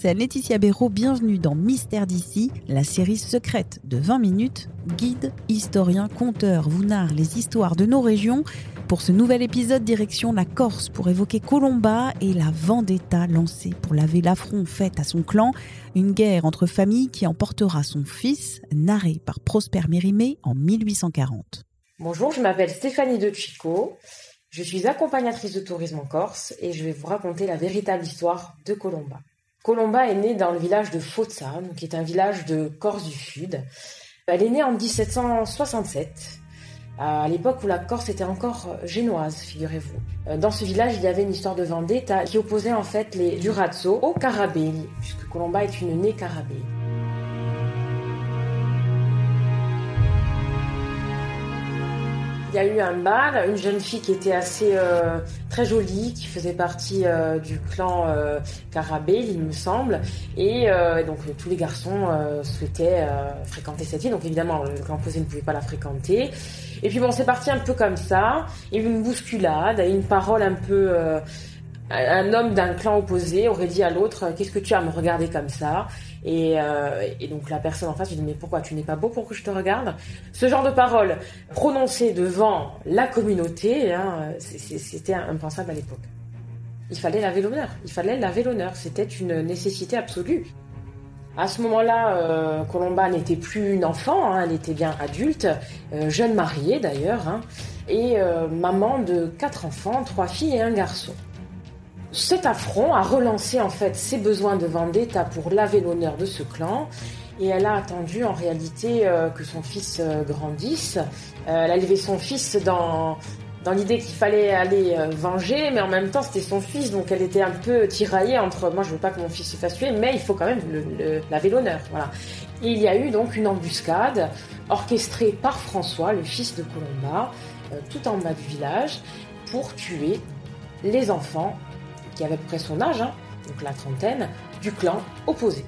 C'est Laetitia Béraud, bienvenue dans Mystère d'ici, la série secrète de 20 minutes, guide, historien, conteur vous narre les histoires de nos régions. Pour ce nouvel épisode, direction la Corse pour évoquer Colomba et la vendetta lancée pour laver l'affront fait à son clan, une guerre entre familles qui emportera son fils, narré par Prosper Mérimée en 1840. Bonjour, je m'appelle Stéphanie De Chico. Je suis accompagnatrice de tourisme en Corse et je vais vous raconter la véritable histoire de Colomba. Colomba est née dans le village de Fozza, qui est un village de Corse du Sud. Elle est née en 1767, à l'époque où la Corse était encore génoise, figurez-vous. Dans ce village, il y avait une histoire de vendetta qui opposait en fait les Durazzo aux Carabelli, puisque Colomba est une née Carabelli. Il y a eu un bal, une jeune fille qui était assez euh, très jolie, qui faisait partie euh, du clan euh, il me semble, et euh, donc tous les garçons euh, souhaitaient euh, fréquenter cette fille. Donc évidemment, le clan opposé ne pouvait pas la fréquenter. Et puis bon, c'est parti un peu comme ça. Il y a eu une bousculade, une parole un peu. Un homme d'un clan opposé aurait dit à l'autre Qu'est-ce que tu as à me regarder comme ça? Et, euh, et, donc la personne en face lui dit mais pourquoi tu n'es pas beau pour que je te regarde? Ce genre de paroles prononcées devant la communauté, hein, c'était impensable à l'époque. Il fallait laver l'honneur. Il fallait laver l'honneur. C'était une nécessité absolue. À ce moment-là, euh, Colomba n'était plus une enfant, hein, elle était bien adulte, euh, jeune mariée d'ailleurs, hein, et euh, maman de quatre enfants, trois filles et un garçon. Cet affront a relancé en fait ses besoins de vendetta pour laver l'honneur de ce clan. Et elle a attendu en réalité euh, que son fils euh, grandisse. Euh, elle a élevé son fils dans, dans l'idée qu'il fallait aller venger, mais en même temps c'était son fils, donc elle était un peu tiraillée entre moi je veux pas que mon fils se fasse tuer, mais il faut quand même le, laver l'honneur. Voilà. Et il y a eu donc une embuscade orchestrée par François, le fils de Colomba, tout en bas du village, pour tuer les enfants qui avait près son âge, hein, donc la trentaine, du clan opposé.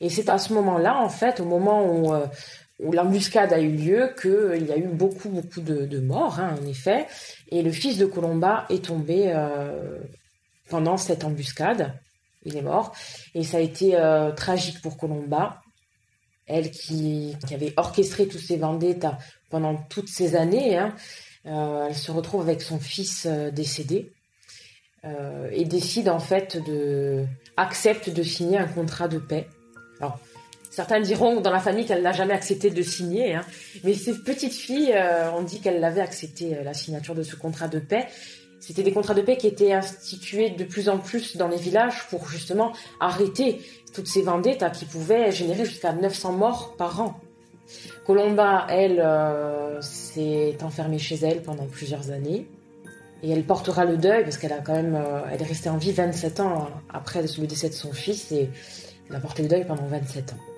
Et c'est à ce moment-là, en fait, au moment où, euh, l'embuscade a eu lieu, qu'il euh, y a eu beaucoup, beaucoup de, morts, hein, en effet. Et le fils de Colomba est tombé euh, pendant cette embuscade. Il est mort. Et ça a été tragique pour Colomba. Elle qui, qui, avait orchestré tous ces vendettas pendant toutes ces années. Hein, euh, elle se retrouve avec son fils euh, décédé euh, et décide en fait de accepte de signer un contrat de paix. Alors certains diront dans la famille qu'elle n'a jamais accepté de signer, hein, mais ces petites filles, euh, on dit qu'elle l'avait accepté la signature de ce contrat de paix. C'était des contrats de paix qui étaient institués de plus en plus dans les villages pour justement arrêter toutes ces vendettas qui pouvaient générer jusqu'à 900 morts par an. Colomba, elle, euh, s'est enfermée chez elle pendant plusieurs années. Et elle portera le deuil parce qu'elle a quand même, euh, elle est restée en vie 27 ans après le décès de son fils et elle a porté le deuil pendant 27 ans.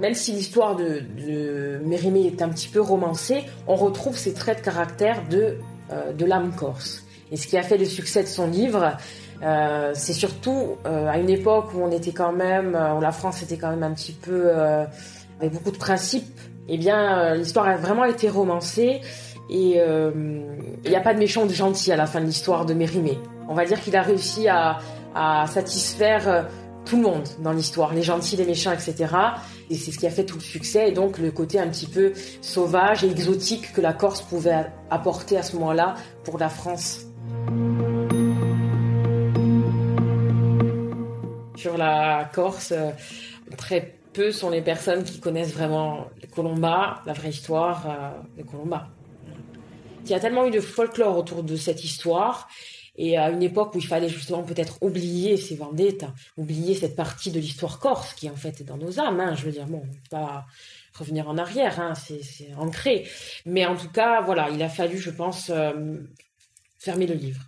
Même si l'histoire de, de Mérimée est un petit peu romancée, on retrouve ses traits de caractère de, euh, de l'âme corse. Et ce qui a fait le succès de son livre, euh, c'est surtout euh, à une époque où on était quand même, euh, où la France était quand même un petit peu avec beaucoup de principes. Eh bien, l'histoire a vraiment été romancée et il n'y a pas de méchant ou de gentil à la fin de l'histoire de Mérimée. On va dire qu'il a réussi à satisfaire tout le monde dans l'histoire, les gentils, les méchants, etc. Et c'est ce qui a fait tout le succès et donc le côté un petit peu sauvage et exotique que la Corse pouvait apporter à ce moment-là pour la France. Sur la Corse, très peu sont les personnes qui connaissent vraiment Colomba, la vraie histoire de Colomba. Il y a tellement eu de folklore autour de cette histoire et à une époque où il fallait justement peut-être oublier ces vendettas, oublier cette partie de l'histoire corse qui en fait est dans nos âmes. Hein. Je veux dire, bon, pas revenir en arrière, hein, c'est ancré. Mais en tout cas, voilà, il a fallu, je pense, euh, fermer le livre.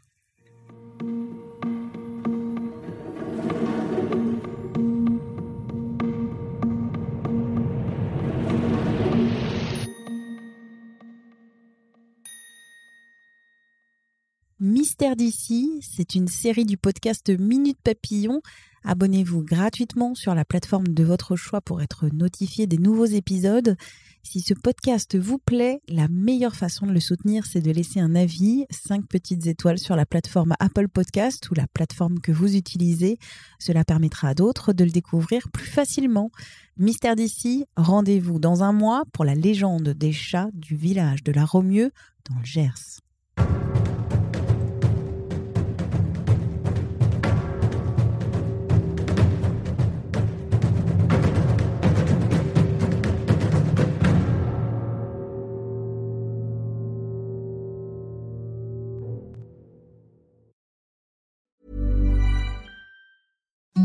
Mystère d'ici, c'est une série du podcast Minute Papillon. Abonnez-vous gratuitement sur la plateforme de votre choix pour être notifié des nouveaux épisodes. Si ce podcast vous plaît, la meilleure façon de le soutenir, c'est de laisser un avis, 5 petites étoiles sur la plateforme Apple Podcast ou la plateforme que vous utilisez. Cela permettra à d'autres de le découvrir plus facilement. Mystère d'ici, rendez-vous dans un mois pour la légende des chats du village de la Romieux dans le Gers.